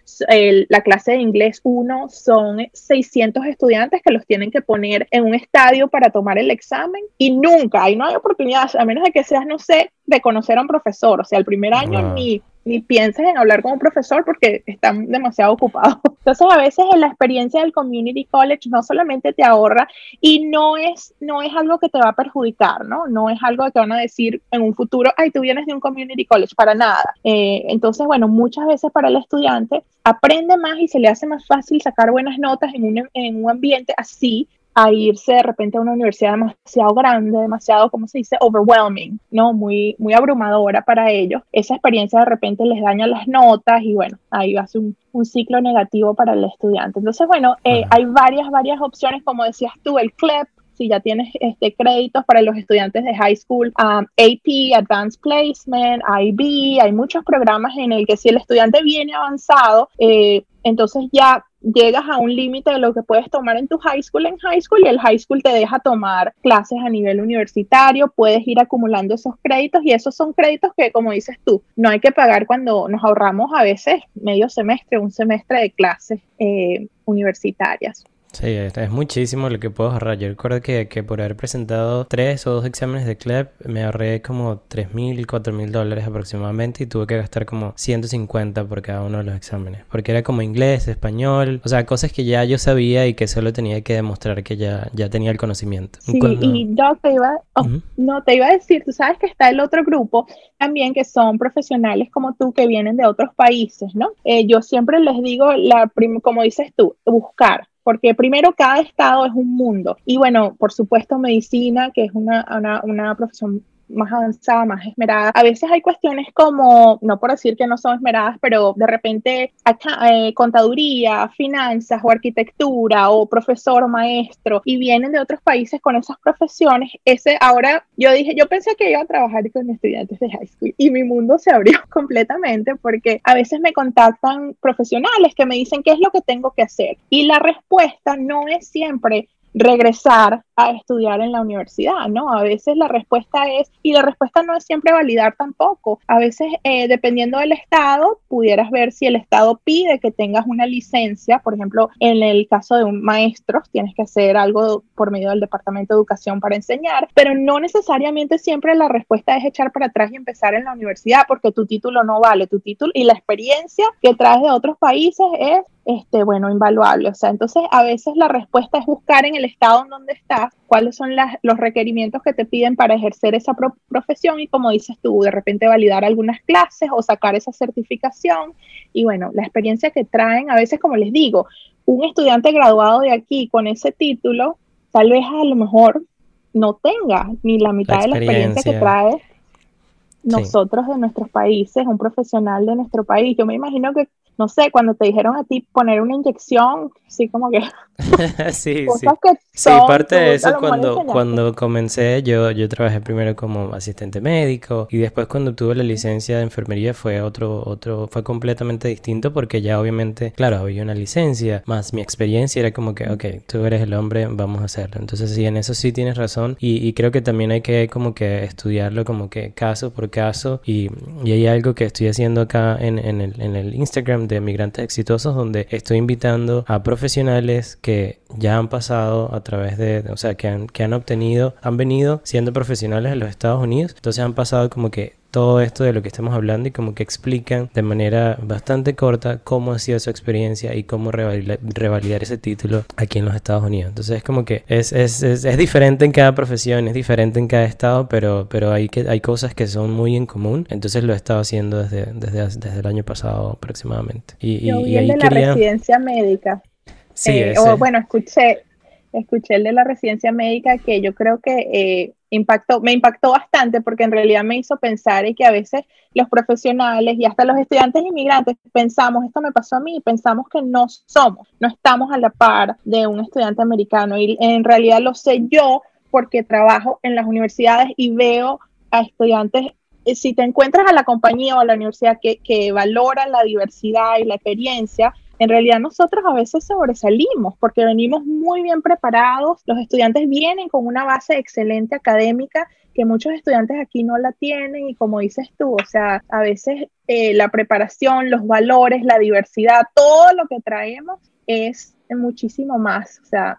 la clase de inglés 1 son 600 estudiantes que los tienen que poner en un estadio para tomar el examen y nunca, ahí no hay oportunidad, a menos de que seas, no sé, de conocer a un profesor, o sea, el primer año ni ni pienses en hablar con un profesor porque están demasiado ocupados. Entonces, a veces en la experiencia del community college no solamente te ahorra y no es, no es algo que te va a perjudicar, ¿no? No es algo que te van a decir en un futuro, ay, tú vienes de un community college, para nada. Eh, entonces, bueno, muchas veces para el estudiante aprende más y se le hace más fácil sacar buenas notas en un, en un ambiente así a irse de repente a una universidad demasiado grande, demasiado, ¿cómo se dice? Overwhelming, ¿no? Muy, muy abrumadora para ellos. Esa experiencia de repente les daña las notas y bueno, ahí va a ser un, un ciclo negativo para el estudiante. Entonces, bueno, eh, hay varias, varias opciones, como decías tú, el CLEP, si ya tienes este, créditos para los estudiantes de high school, um, AP, Advanced Placement, IB, hay muchos programas en el que si el estudiante viene avanzado, eh, entonces ya llegas a un límite de lo que puedes tomar en tu high school en high school y el high school te deja tomar clases a nivel universitario, puedes ir acumulando esos créditos y esos son créditos que, como dices tú, no hay que pagar cuando nos ahorramos a veces medio semestre, un semestre de clases eh, universitarias. Sí, es muchísimo lo que puedo ahorrar. Yo recuerdo que, que por haber presentado tres o dos exámenes de CLEP me ahorré como tres mil, cuatro mil dólares aproximadamente y tuve que gastar como 150 por cada uno de los exámenes. Porque era como inglés, español, o sea, cosas que ya yo sabía y que solo tenía que demostrar que ya, ya tenía el conocimiento. Sí, y Doc, te iba, oh, no, te iba a decir, tú sabes que está el otro grupo también que son profesionales como tú que vienen de otros países, ¿no? Eh, yo siempre les digo, la como dices tú, buscar porque primero cada estado es un mundo. Y bueno, por supuesto, medicina, que es una, una, una profesión más avanzada, más esmerada. A veces hay cuestiones como, no por decir que no son esmeradas, pero de repente acá, eh, contaduría, finanzas o arquitectura o profesor o maestro y vienen de otros países con esas profesiones. Ese ahora yo dije, yo pensé que iba a trabajar con estudiantes de high school y mi mundo se abrió completamente porque a veces me contactan profesionales que me dicen qué es lo que tengo que hacer y la respuesta no es siempre regresar a estudiar en la universidad, ¿no? A veces la respuesta es, y la respuesta no es siempre validar tampoco, a veces eh, dependiendo del estado, pudieras ver si el estado pide que tengas una licencia, por ejemplo, en el caso de un maestro, tienes que hacer algo por medio del Departamento de Educación para enseñar, pero no necesariamente siempre la respuesta es echar para atrás y empezar en la universidad porque tu título no vale, tu título y la experiencia que traes de otros países es este, bueno, invaluable. O sea, entonces a veces la respuesta es buscar en el estado en donde estás cuáles son los requerimientos que te piden para ejercer esa profesión y como dices tú, de repente validar algunas clases o sacar esa certificación. Y bueno, la experiencia que traen, a veces como les digo, un estudiante graduado de aquí con ese título, tal vez a lo mejor no tenga ni la mitad de la experiencia que trae nosotros de nuestros países, un profesional de nuestro país. Yo me imagino que no sé, cuando te dijeron a ti poner una inyección, sí, como que... sí, sí. sí, parte de eso cuando, cuando comencé, yo, yo trabajé primero como asistente médico y después cuando tuve la licencia de enfermería fue otro, otro, fue completamente distinto porque ya obviamente, claro, había una licencia, más mi experiencia era como que, ok, tú eres el hombre, vamos a hacerlo. Entonces sí, en eso sí tienes razón y, y creo que también hay que como que estudiarlo como que caso por caso y, hay algo que estoy haciendo acá en, en, el, en el Instagram de Migrantes Exitosos, donde estoy invitando a profesionales que ya han pasado a través de, o sea, que han, que han obtenido, han venido siendo profesionales en los Estados Unidos, entonces han pasado como que todo esto de lo que estamos hablando y como que explican de manera bastante corta cómo ha sido su experiencia y cómo revalidar, ese título aquí en los Estados Unidos. Entonces es como que es, es, es, es, diferente en cada profesión, es diferente en cada estado, pero, pero hay, que, hay cosas que son muy en común. Entonces lo he estado haciendo desde, desde, desde el año pasado aproximadamente. Y, y, y ahí de la residencia médica. Sí, eh, o bueno, escuché, escuché el de la residencia médica que yo creo que eh, impactó, me impactó bastante porque en realidad me hizo pensar y que a veces los profesionales y hasta los estudiantes inmigrantes pensamos, esto me pasó a mí, pensamos que no somos, no estamos a la par de un estudiante americano. Y en realidad lo sé yo porque trabajo en las universidades y veo a estudiantes eh, si te encuentras a la compañía o a la universidad que, que valora la diversidad y la experiencia, en realidad nosotros a veces sobresalimos porque venimos muy bien preparados, los estudiantes vienen con una base excelente académica que muchos estudiantes aquí no la tienen y como dices tú, o sea, a veces eh, la preparación, los valores, la diversidad, todo lo que traemos es muchísimo más, o sea,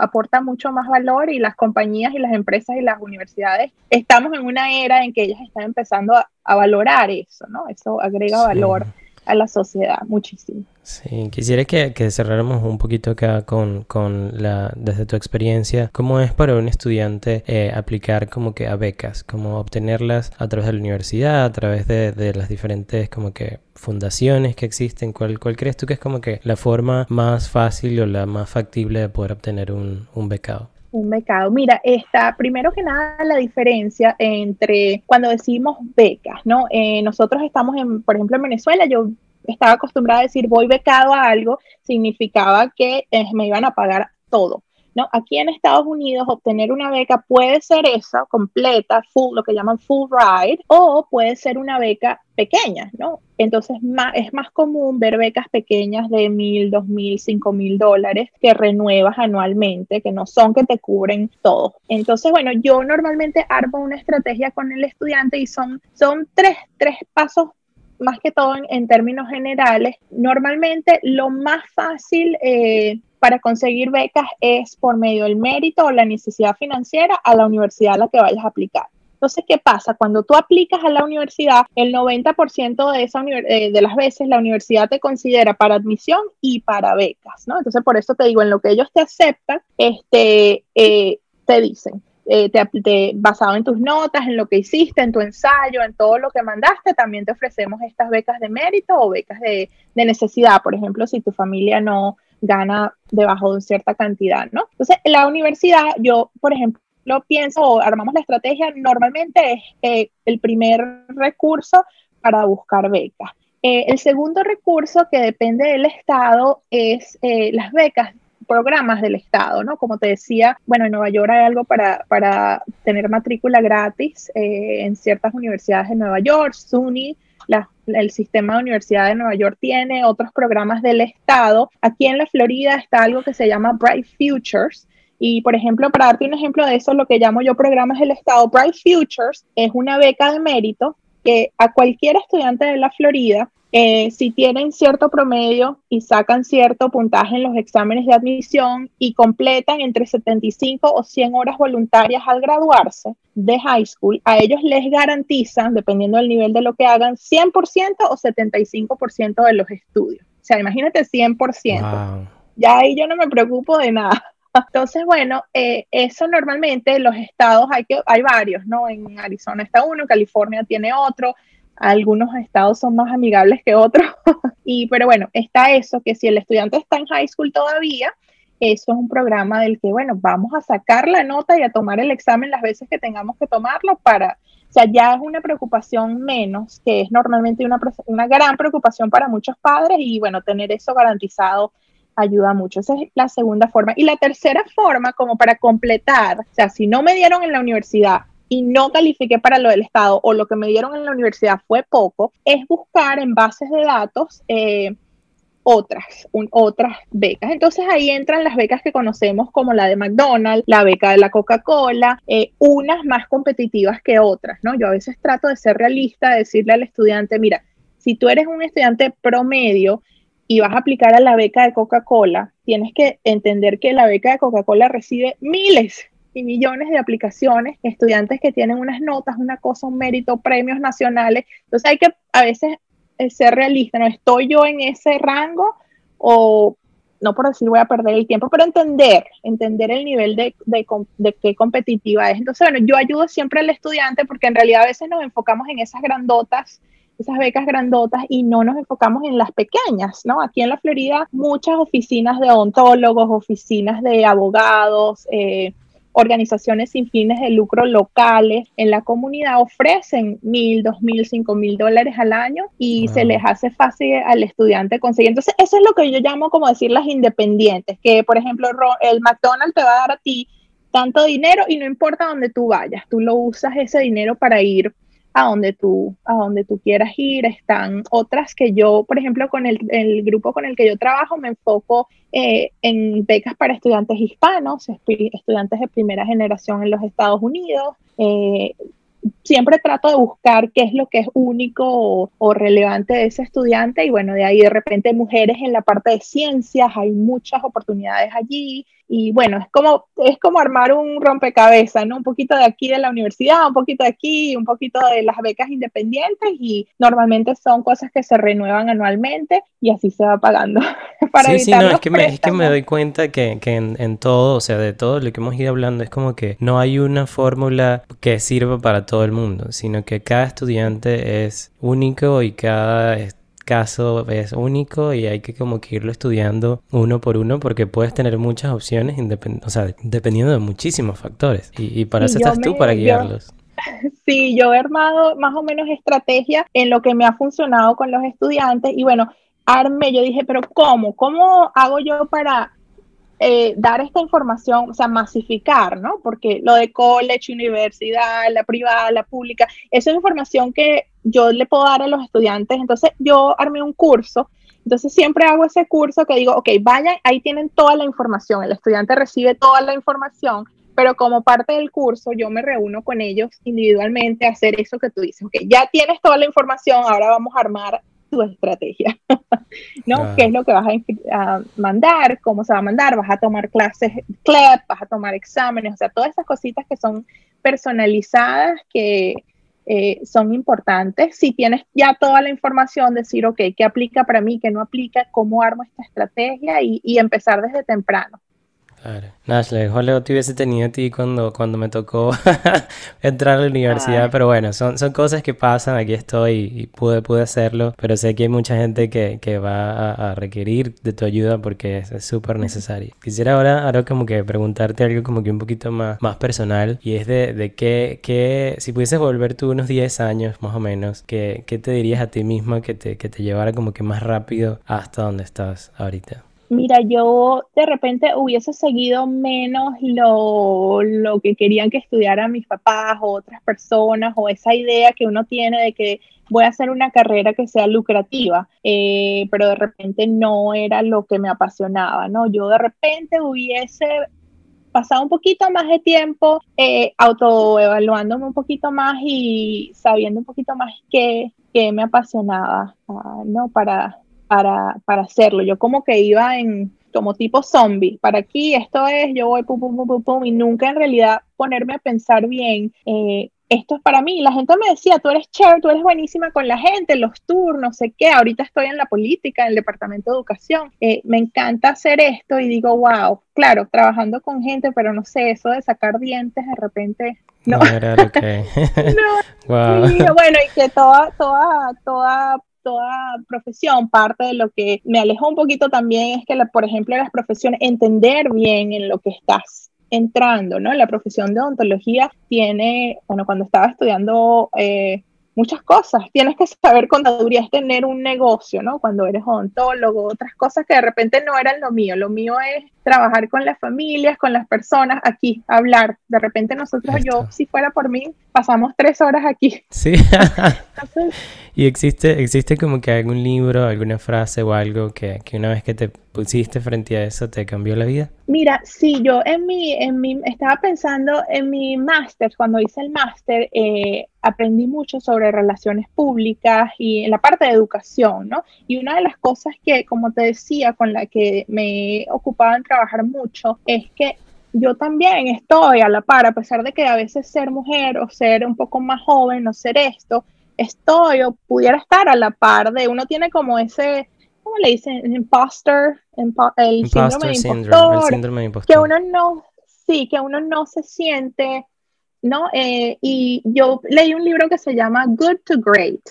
aporta mucho más valor y las compañías y las empresas y las universidades estamos en una era en que ellas están empezando a, valorar eso, ¿no? Eso agrega valor a la sociedad muchísimo. Sí, quisiera que, que cerráramos un poquito acá con, con, la, desde tu experiencia, cómo es para un estudiante eh, aplicar como que a becas, cómo obtenerlas a través de la universidad, a través de, de las diferentes como que fundaciones que existen, ¿Cuál, ¿cuál, crees tú que es como que la forma más fácil o la más factible de poder obtener un, un becado? Un becado. Mira, está primero que nada la diferencia entre cuando decimos becas, ¿no? Eh, nosotros estamos en, por ejemplo, en Venezuela, yo estaba acostumbrada a decir voy becado a algo, significaba que eh, me iban a pagar todo. ¿No? Aquí en Estados Unidos obtener una beca puede ser esa, completa, full, lo que llaman full ride, o puede ser una beca pequeña, ¿no? Entonces es más común ver becas pequeñas de mil, dos mil, cinco mil dólares que renuevas anualmente, que no son que te cubren todo. Entonces, bueno, yo normalmente armo una estrategia con el estudiante y son, son tres, tres pasos más que todo en, términos generales. Normalmente lo más fácil eh, para conseguir becas es por medio del mérito o la necesidad financiera a la universidad a la que vayas a aplicar. Entonces, ¿qué pasa? Cuando tú aplicas a la universidad, el 90% de, esa eh, de las veces la universidad te considera para admisión y para becas, ¿no? Entonces, por eso te digo, en lo que ellos te aceptan, este, eh, te dicen, eh, te, basado en tus notas, en lo que hiciste, en tu ensayo, en todo lo que mandaste, también te ofrecemos estas becas de mérito o becas de, de necesidad, por ejemplo, si tu familia no gana debajo de cierta cantidad, ¿no? Entonces, la universidad, yo, por ejemplo, lo pienso o armamos la estrategia, normalmente es eh, el primer recurso para buscar becas. Eh, el segundo recurso que depende del Estado es eh, las becas, programas del Estado, ¿no? Como te decía, bueno, en Nueva York hay algo para, para tener matrícula gratis en ciertas universidades de Nueva York, SUNY, el sistema de universidad de Nueva York tiene otros programas del Estado. Aquí en la Florida está algo que se llama Bright Futures, y, por ejemplo, para darte un ejemplo de eso, lo que llamo yo programas del Estado, Bright Futures es una beca de mérito que a cualquier estudiante de la Florida, eh, si tienen cierto promedio y sacan cierto puntaje en los exámenes de admisión y completan entre 75 o 100 horas voluntarias al graduarse de high school, a ellos les garantizan, dependiendo del nivel de lo que hagan, 100% o 75% de los estudios. O sea, imagínate 100%. Ya ahí yo no me preocupo de nada. Entonces, bueno, eh, eso normalmente los estados, hay, que, hay varios, ¿no? En Arizona está uno, California tiene otro, algunos estados son más amigables que otros, y, pero bueno, está eso, que si el estudiante está en high school todavía, eso es un programa del que, bueno, vamos a sacar la nota y a tomar el examen las veces que tengamos que tomarlo para, o sea, ya es una preocupación menos, que es normalmente una, una gran preocupación para muchos padres y, bueno, tener eso garantizado ayuda mucho. Esa es la segunda forma. Y la tercera forma, como para completar, o sea, si no me dieron en la universidad y no califiqué para lo del Estado o lo que me dieron en la universidad fue poco, es buscar en bases de datos eh, otras, otras becas. Entonces ahí entran las becas que conocemos como la de McDonald's, la beca de la Coca-Cola, eh, unas más competitivas que otras, ¿no? Yo a veces trato de ser realista, decirle al estudiante, mira, si tú eres un estudiante promedio, y vas a aplicar a la beca de Coca-Cola, tienes que entender que la beca de Coca-Cola recibe miles y millones de aplicaciones, estudiantes que tienen unas notas, una cosa, un mérito, premios nacionales. Entonces hay que a veces eh, ser realista, ¿no? ¿Estoy yo en ese rango o no por decir voy a perder el tiempo, pero entender, entender el nivel de, de, de, qué competitiva es. Entonces, bueno, yo ayudo siempre al estudiante porque en realidad a veces nos enfocamos en esas grandotas esas becas grandotas y no nos enfocamos en las pequeñas, ¿no? Aquí en la Florida, muchas oficinas de odontólogos, oficinas de abogados, eh, organizaciones sin fines de lucro locales en la comunidad ofrecen mil, dos mil, cinco mil dólares al año y se les hace fácil al estudiante conseguir. Entonces, eso es lo que yo llamo como decir las independientes, que por ejemplo el McDonald's te va a dar a ti tanto dinero y no importa dónde tú vayas, tú lo usas ese dinero para ir a donde tú, a donde tú quieras ir. Están otras que yo, por ejemplo, con el, grupo con el que yo trabajo, me enfoco eh, en becas para estudiantes hispanos, estudiantes de primera generación en los Estados Unidos. Eh, siempre trato de buscar qué es lo que es único o, relevante de ese estudiante y bueno, de ahí de repente mujeres en la parte de ciencias, hay muchas oportunidades allí y bueno, es como, es como armar un rompecabezas, ¿no? Un poquito de aquí de la universidad, un poquito de aquí, un poquito de las becas independientes y normalmente son cosas que se renuevan anualmente y así se va pagando. para sí, sí, no, es que, me, es que me doy cuenta que, que en, en, todo, o sea, de todo lo que hemos ido hablando, es como que no hay una fórmula que sirva para todo el mundo, sino que cada estudiante es único y cada caso es único y hay que como que irlo estudiando uno por uno porque puedes tener muchas opciones o sea, dependiendo de muchísimos factores y, para eso estás tú para guiarlos. sí, yo he armado más o menos estrategia en lo que me ha funcionado con los estudiantes y bueno, armé, yo dije, pero ¿cómo? ¿Cómo hago yo para eh, dar esta información, o sea, masificar, ¿no? Porque lo de college, universidad, la privada, la pública, esa es información que yo le puedo dar a los estudiantes. Entonces, yo armé un curso. Entonces, siempre hago ese curso que digo, ok, vayan, ahí tienen toda la información. El estudiante recibe toda la información, pero como parte del curso, yo me reúno con ellos individualmente a hacer eso que tú dices. Ok, ya tienes toda la información, ahora vamos a armar tu estrategia, ¿no? ¿Qué es lo que vas a, mandar? ¿Cómo se va a mandar? ¿Vas a tomar clases CLEP? ¿Vas a tomar exámenes? O sea, todas esas cositas que son personalizadas que eh, son importantes. Si tienes ya toda la información, decir, ok, ¿qué aplica para mí? ¿Qué no aplica? ¿Cómo armo esta estrategia? y empezar desde temprano. Claro. Nashle, ojalá te hubiese tenido a ti cuando, cuando me tocó entrar a la universidad, pero bueno, son, son cosas que pasan, aquí estoy y pude, pude hacerlo, pero sé que hay mucha gente que, que va a, requerir de tu ayuda porque es súper necesario. Quisiera ahora, ahora como que preguntarte algo como que un poquito más, más personal y es de, de qué, qué, si pudieses volver tú unos 10 años más o menos, ¿qué, qué te dirías a ti misma que te, que te llevara como que más rápido hasta donde estás ahorita? Mira, yo de repente hubiese seguido menos lo, lo que querían que estudiaran mis papás o otras personas o esa idea que uno tiene de que voy a hacer una carrera que sea lucrativa, eh, pero de repente no era lo que me apasionaba, ¿no? Yo de repente hubiese pasado un poquito más de tiempo eh, autoevaluándome un poquito más y sabiendo un poquito más qué, me apasionaba, ah, ¿no? Para, para, para hacerlo. Yo como que iba en como tipo zombie, para aquí esto es, yo voy pum, pum, pum, pum, y nunca en realidad ponerme a pensar bien, eh, esto es para mí. La gente me decía, tú eres chévere, tú eres buenísima con la gente, los turnos, no sé qué, ahorita estoy en la política, en el departamento de educación, eh, me encanta hacer esto y digo, wow, claro, trabajando con gente, pero no sé, eso de sacar dientes de repente... No, era no, bueno, y que toda, toda, toda toda profesión, parte de lo que me alejó un poquito también es que, por ejemplo, las profesiones, entender bien en lo que estás entrando, ¿no? La profesión de odontología tiene, bueno, cuando estaba estudiando eh, muchas cosas. Tienes que saber contaduría, es tener un negocio, ¿no? Cuando eres odontólogo, otras cosas que de repente no eran lo mío. Lo mío es trabajar con las familias, con las personas, aquí, hablar. De repente nosotros, yo, si fuera por mí, pasamos tres horas aquí. Sí. ¿Y existe, existe como que algún libro, alguna frase o algo que, que una vez que te pusiste frente a eso te cambió la vida? Mira, sí, yo en mi, en mi, estaba pensando en mi máster, cuando hice el máster, eh, aprendí mucho sobre relaciones públicas y en la parte de educación, ¿no? Y una de las cosas que, como te decía, con la que me ocupaba en trabajar mucho, es que yo también estoy a la par, a pesar de que a veces ser mujer o ser un poco más joven o ser esto, estoy o pudiera estar a la par de, uno tiene como ese, ¿cómo le dicen? Imposter, el, síndrome impostor, el síndrome de impostor, que uno no, sí, que uno no se siente, ¿no? Eh, y yo leí un libro que se llama Good to Great,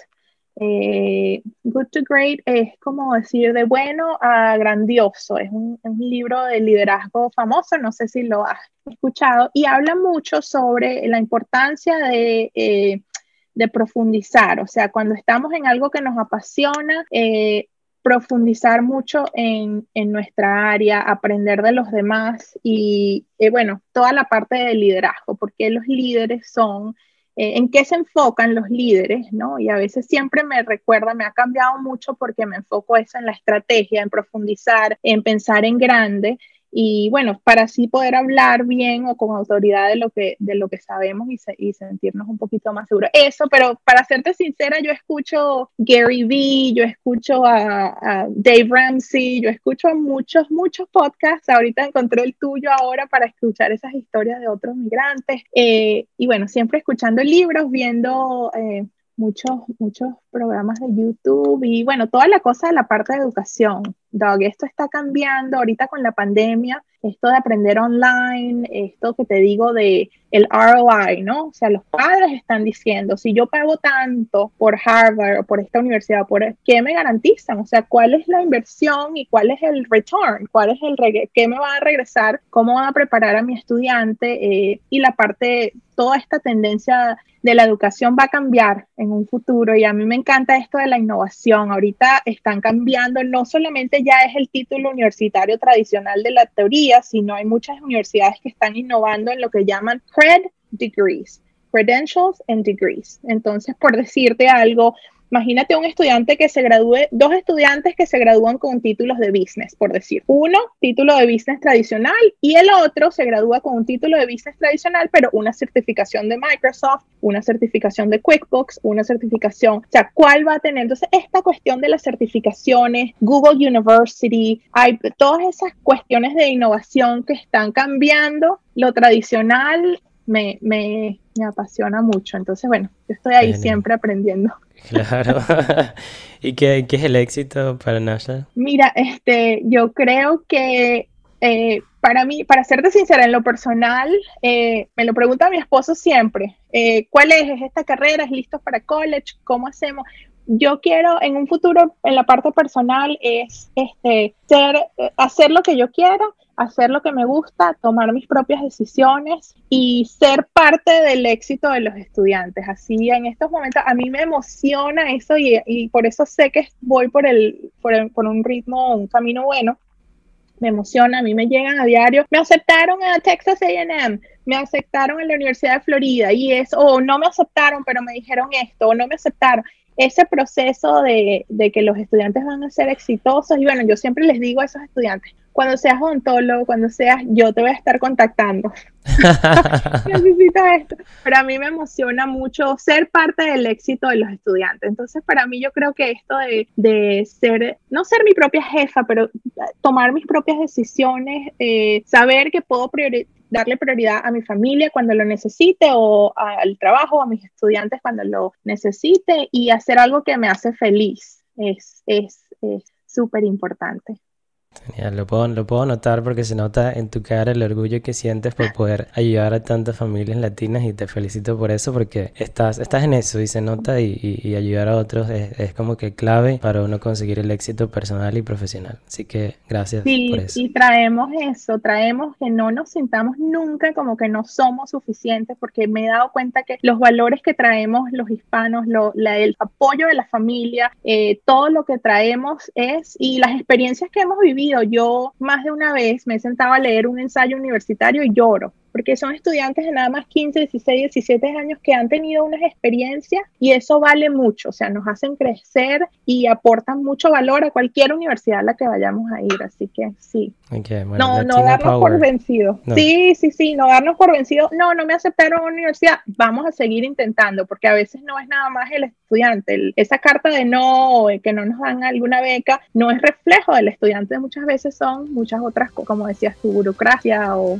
eh, Good to Great es como decir de bueno a grandioso. Es un, libro de liderazgo famoso, no sé si lo has escuchado, y habla mucho sobre la importancia de, eh, de profundizar. O sea, cuando estamos en algo que nos apasiona, eh, profundizar mucho en, nuestra área, aprender de los demás y, bueno, toda la parte del liderazgo, porque los líderes son eh, en qué se enfocan los líderes, ¿no? Y a veces siempre me recuerda, me ha cambiado mucho porque me enfoco eso en la estrategia, en profundizar, en pensar en grande y bueno, para así poder hablar bien o con autoridad de lo que, de lo que sabemos y, sentirnos un poquito más seguros. Eso, pero para serte sincera, yo escucho Gary Vee, yo escucho a, Dave Ramsey, yo escucho muchos, muchos podcasts. Ahorita encontré el tuyo ahora para escuchar esas historias de otros migrantes. Eh, y bueno, siempre escuchando libros, viendo... Eh, muchos, muchos programas de YouTube y bueno, toda la cosa de la parte de educación. Doug, esto está cambiando ahorita con la pandemia, esto de aprender online, esto que te digo de el ROI, ¿no? O sea, los padres están diciendo, si yo pago tanto por Harvard o por esta universidad, ¿por qué me garantizan? O sea, ¿cuál es la inversión y cuál es el return? ¿Cuál es el qué me va a regresar? ¿Cómo va a preparar a mi estudiante? Eh, y la parte, toda esta tendencia de la educación va a cambiar en un futuro y a mí me encanta esto de la innovación. Ahorita están cambiando, no solamente ya es el título universitario tradicional de la teoría, sino hay muchas universidades que están innovando en lo que llaman cred degrees, credentials and degrees. Entonces, por decirte algo, imagínate un estudiante que se gradúe, dos estudiantes que se gradúan con títulos de business, por decir. Uno, título de business tradicional y el otro se gradúa con un título de business tradicional, pero una certificación de Microsoft, una certificación de QuickBooks, una certificación, o sea, ¿cuál va a tener? Entonces, esta cuestión de las certificaciones, Google University, hay todas esas cuestiones de innovación que están cambiando lo tradicional me, me, me apasiona mucho. Entonces, bueno, yo estoy ahí siempre aprendiendo. Claro. ¿Y qué, qué, es el éxito para Nasha? Mira, este, yo creo que eh, para mí, para serte sincera, en lo personal, eh, me lo pregunta mi esposo siempre, eh, ¿cuál es? ¿Es esta carrera? ¿Es listo para college? ¿Cómo hacemos? Yo quiero en un futuro, en la parte personal, es este, ser, hacer lo que yo quiera hacer lo que me gusta, tomar mis propias decisiones y ser parte del éxito de los estudiantes. Así en estos momentos a mí me emociona eso y, por eso sé que voy por, el, por, un ritmo, un camino bueno. Me emociona, a mí me llegan a diario, me aceptaron a Texas AM, me aceptaron en la Universidad de Florida y es, o no me aceptaron, pero me dijeron esto, o no me aceptaron ese proceso de, que los estudiantes van a ser exitosos. Y bueno, yo siempre les digo a esos estudiantes, cuando seas odontólogo, cuando seas, yo te voy a estar contactando. Necesito esto. Pero a mí me emociona mucho ser parte del éxito de los estudiantes. Entonces, para mí yo creo que esto de, de ser, no ser mi propia jefa, pero tomar mis propias decisiones, eh, saber que puedo darle prioridad a mi familia cuando lo necesite o al trabajo, a mis estudiantes cuando lo necesite y hacer algo que me hace feliz es súper es, importante. Genial, lo puedo, lo puedo notar porque se nota en tu cara el orgullo que sientes por poder ayudar a tantas familias latinas y te felicito por eso porque estás, estás en eso y se nota y, y, ayudar a otros es, es, como que clave para uno conseguir el éxito personal y profesional. Así que gracias por eso. Y traemos eso, traemos que no nos sintamos nunca como que no somos suficientes porque me he dado cuenta que los valores que traemos los hispanos, lo, la, el apoyo de la familia, eh, todo lo que traemos es y las experiencias que hemos vivido yo más de una vez me he sentado a leer un ensayo universitario y lloro porque son estudiantes de nada más 15, 16, 17 años que han tenido unas experiencias y eso vale mucho, o sea, nos hacen crecer y aportan mucho valor a cualquier universidad a la que vayamos a ir, así que sí. no, no darnos por vencido. Sí, sí, sí, no darnos por vencido. No, no me aceptaron a la universidad, vamos a seguir intentando, porque a veces no es nada más el estudiante, esa carta de no, que no nos dan alguna beca, no es reflejo del estudiante, muchas veces son muchas otras, como decías tu burocracia o